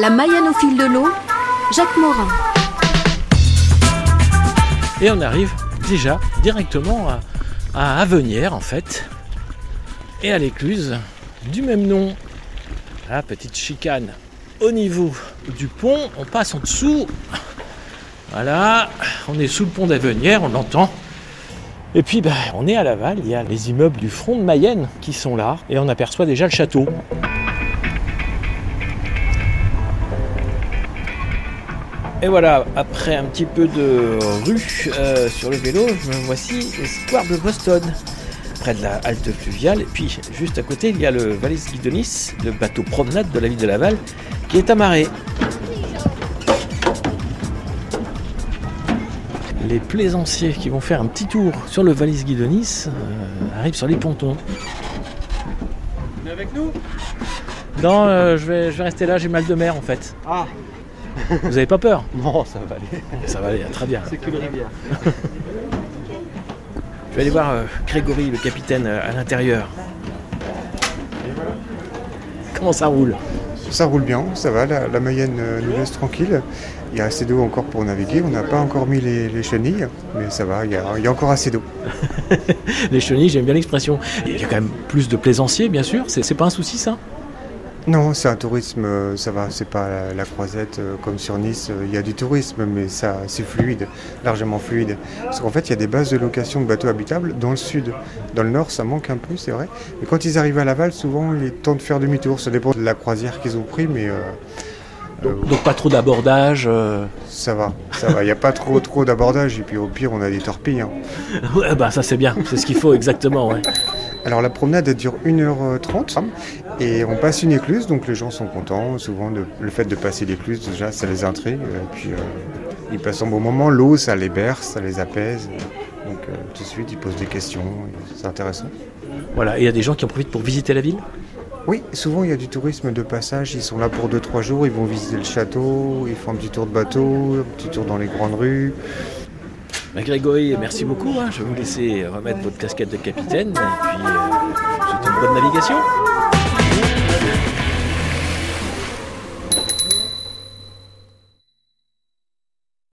La Mayenne au fil de l'eau, Jacques Morin. Et on arrive déjà directement à, à Avenières en fait. Et à l'écluse du même nom. La petite chicane au niveau du pont. On passe en dessous. Voilà, on est sous le pont d'Avenières, on l'entend. Et puis ben, on est à Laval, il y a les immeubles du front de Mayenne qui sont là, et on aperçoit déjà le château. Et voilà, après un petit peu de rue euh, sur le vélo, me voici le square de Boston, près de la halte fluviale. Et puis juste à côté, il y a le Valais Guidonis, le bateau promenade de la ville de Laval, qui est amarré. Les plaisanciers qui vont faire un petit tour sur le Valais Guidonis euh, arrivent sur les pontons. avec nous Non, euh, je, vais, je vais rester là, j'ai mal de mer en fait. Ah Vous avez pas peur? Non, ça va aller. Ça va aller, très bien. C'est qu'une rivière. Je vais aller voir euh, Grégory, le capitaine, euh, à l'intérieur. Comment ça roule? Ça roule bien, ça va, la, la Mayenne euh, nous laisse tranquille. Il y a assez d'eau encore pour naviguer, on n'a pas encore mis les, les chenilles, mais ça va, il y a, il y a encore assez d'eau. Les chenilles, j'aime bien l'expression. Il y a quand même plus de plaisanciers, bien sûr. C'est pas un souci, ça? Non, c'est un tourisme, euh, ça va, c'est pas la, la croisette euh, comme sur Nice, euh, il y a du tourisme, mais ça c'est fluide, largement fluide. Parce qu'en fait, il y a des bases de location de bateaux habitables dans le sud. Dans le nord, ça manque un peu, c'est vrai. Mais quand ils arrivent à Laval, souvent, il est temps de faire demi-tour. Ça dépend de la croisière qu'ils ont pris, mais euh, donc, donc pas trop d'abordage. euh. ça va, ça va. Il n'y a pas trop trop d'abordage, et puis au pire, on a des torpilles. hein. Ouais, bah ça c'est bien, c'est ce qu'il faut exactement. Ouais. Alors la promenade elle dure 1h30 et on passe une écluse, donc les gens sont contents. Souvent de- le fait de passer l'écluse déjà ça les intrigue. Et puis euh, ils passent un bon moment, l'eau ça les berce, ça les apaise. Donc euh, tout de suite ils posent des questions, c'est intéressant. Voilà, et il y a des gens qui en profitent pour visiter la ville? Oui, souvent il y a du tourisme de passage, ils sont là pour 2-3 jours, ils vont visiter le château, ils font un petit tour de bateau, un petit tour dans les grandes rues. Bah, Grégory, merci beaucoup. hein. Je vais vous laisser remettre votre casquette de capitaine. Et puis, euh, je vous souhaite une bonne navigation.